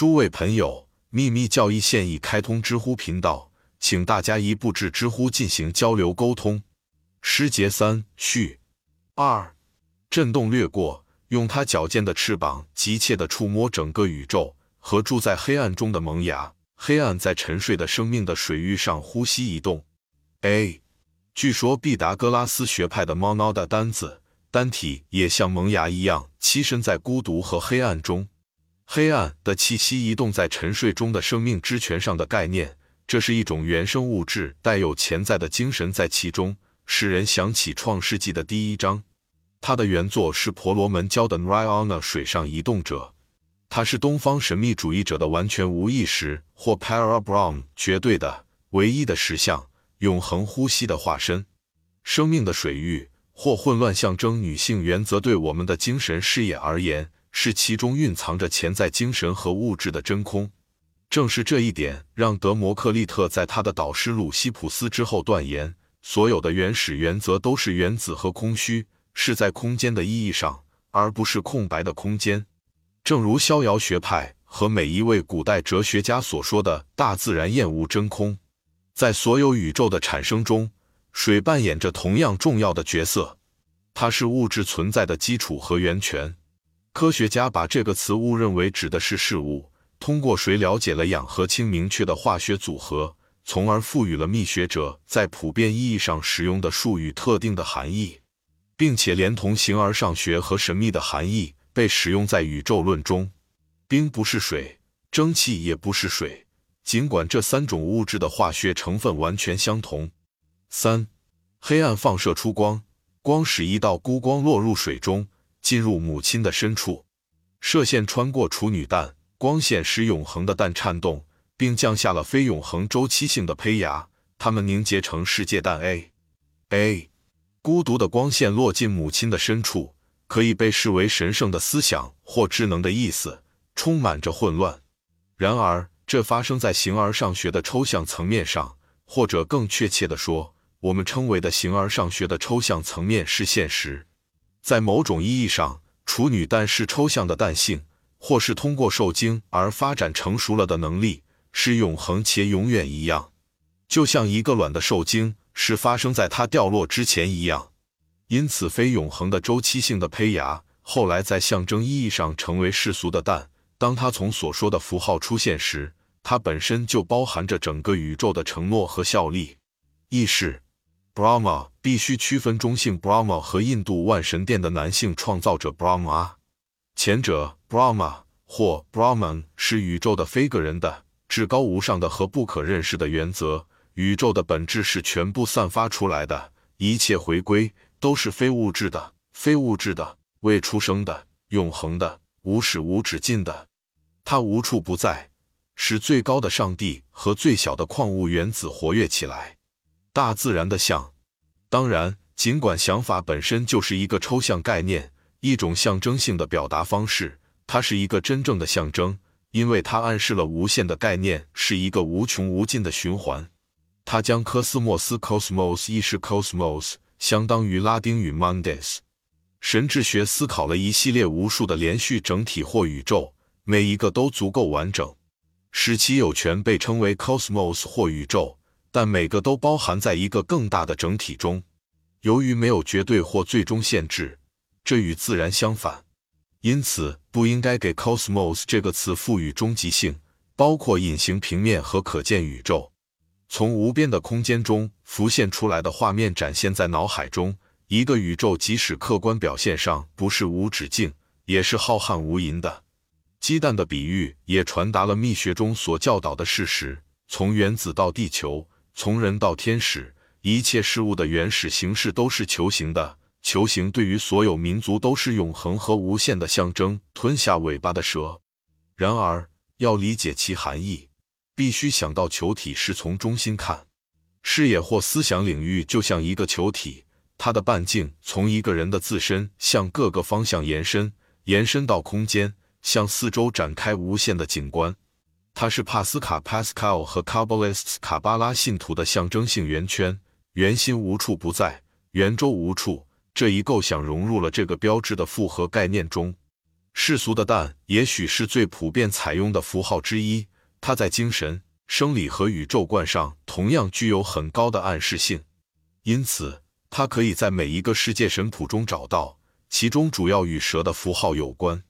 诸位朋友，秘密教义现已开通知乎频道，请大家一步至知乎进行交流沟通。诗节三序二，震动掠过，用它矫健的翅膀急切地触摸整个宇宙和住在黑暗中的萌芽。黑暗在沉睡的生命的水域上呼吸移动。A，据说毕达哥拉斯学派的猫猫的单子单体也像萌芽一样栖身在孤独和黑暗中。黑暗的气息移动在沉睡中的生命之泉上的概念，这是一种原生物质，带有潜在的精神在其中，使人想起创世纪的第一章。它的原作是婆罗门教的 Nirvana 水上移动者，它是东方神秘主义者的完全无意识或 Parabrahm 绝对的唯一的实相，永恒呼吸的化身。生命的水域或混乱象征女性原则，对我们的精神事业而言。是其中蕴藏着潜在精神和物质的真空。正是这一点，让德摩克利特在他的导师鲁西普斯之后断言，所有的原始原则都是原子和空虚，是在空间的意义上，而不是空白的空间。正如逍遥学派和每一位古代哲学家所说的，大自然厌恶真空。在所有宇宙的产生中，水扮演着同样重要的角色，它是物质存在的基础和源泉。科学家把这个词误认为指的是事物。通过水了解了氧和氢明确的化学组合，从而赋予了密学者在普遍意义上使用的术语特定的含义，并且连同形而上学和神秘的含义被使用在宇宙论中。冰不是水，蒸汽也不是水，尽管这三种物质的化学成分完全相同。三，黑暗放射出光，光使一道孤光落入水中。进入母亲的深处，射线穿过处女蛋，光线使永恒的蛋颤动，并降下了非永恒周期性的胚芽，它们凝结成世界蛋 A。A，孤独的光线落进母亲的深处，可以被视为神圣的思想或智能的意思，充满着混乱。然而，这发生在形而上学的抽象层面上，或者更确切地说，我们称为的形而上学的抽象层面是现实。在某种意义上，处女蛋是抽象的蛋性，或是通过受精而发展成熟了的能力，是永恒且永远一样，就像一个卵的受精是发生在它掉落之前一样。因此，非永恒的周期性的胚芽后来在象征意义上成为世俗的蛋。当它从所说的符号出现时，它本身就包含着整个宇宙的承诺和效力。意识。Brahma 必须区分中性 Brahma 和印度万神殿的男性创造者 Brahma。前者 Brahma 或 Brahman 是宇宙的非个人的、至高无上的和不可认识的原则。宇宙的本质是全部散发出来的，一切回归都是非物质的、非物质的、未出生的、永恒的、无始无止境的。它无处不在，使最高的上帝和最小的矿物原子活跃起来。大自然的像，当然，尽管想法本身就是一个抽象概念，一种象征性的表达方式，它是一个真正的象征，因为它暗示了无限的概念是一个无穷无尽的循环。它将科斯莫斯 （cosmos） 意识 （cosmos） 相当于拉丁语 “mundes”。神智学思考了一系列无数的连续整体或宇宙，每一个都足够完整，使其有权被称为 cosmos 或宇宙。但每个都包含在一个更大的整体中。由于没有绝对或最终限制，这与自然相反，因此不应该给 cosmos 这个词赋予终极性，包括隐形平面和可见宇宙。从无边的空间中浮现出来的画面展现在脑海中，一个宇宙即使客观表现上不是无止境，也是浩瀚无垠的。鸡蛋的比喻也传达了密学中所教导的事实：从原子到地球。从人到天使，一切事物的原始形式都是球形的。球形对于所有民族都是永恒和无限的象征。吞下尾巴的蛇。然而，要理解其含义，必须想到球体是从中心看。视野或思想领域就像一个球体，它的半径从一个人的自身向各个方向延伸，延伸到空间，向四周展开无限的景观。它是帕斯卡 （Pascal） 和 Kabbalists 卡巴拉信徒的象征性圆圈，圆心无处不在，圆周无处。这一构想融入了这个标志的复合概念中。世俗的蛋也许是最普遍采用的符号之一，它在精神、生理和宇宙观上同样具有很高的暗示性，因此它可以在每一个世界神谱中找到。其中主要与蛇的符号有关，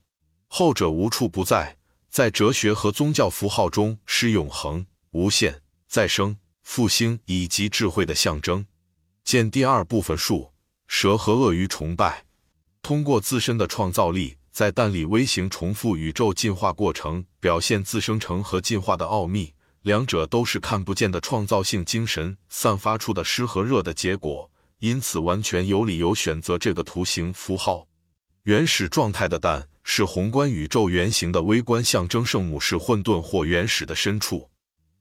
后者无处不在，在哲学和宗教符号中是永恒、无限、再生、复兴以及智慧的象征。见第二部分树蛇和鳄鱼崇拜，通过自身的创造力，在蛋里微型重复宇宙进化过程，表现自生成和进化的奥秘。两者都是看不见的创造性精神散发出的湿和热的结果。因此，完全有理由选择这个图形符号。原始状态的蛋是宏观宇宙原型的微观象征，圣母是混沌或原始的深处。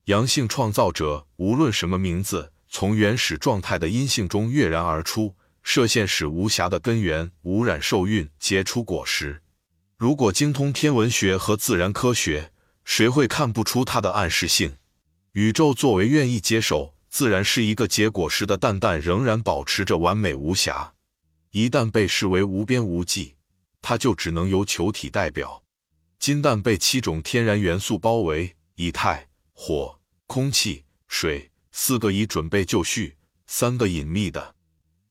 阳性创造者无论什么名字，从原始状态的阴性中跃然而出，射线使无瑕的根源污染受孕，结出果实。如果精通天文学和自然科学，谁会看不出它的暗示性？宇宙作为愿意接受。自然是一个结果时的蛋蛋仍然保持着完美无瑕。一旦被视为无边无际，它就只能由球体代表。金蛋被七种天然元素包围：以太、火、空气、水。四个已准备就绪，三个隐秘的。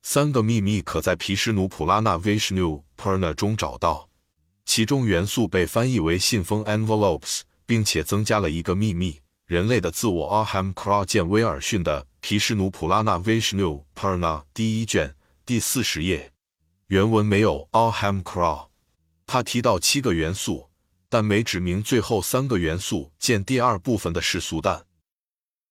三个秘密可在毗湿奴普拉纳 Vishnu Purna 中找到。其中元素被翻译为信封 envelopes，并且增加了一个秘密。人类的自我 Aham Kra 见威尔逊的毗湿奴普拉纳 Vishnu Purna 第一卷第四十页，原文没有 all ham crow，。他提到七个元素，但没指明最后三个元素。见第二部分的世俗蛋。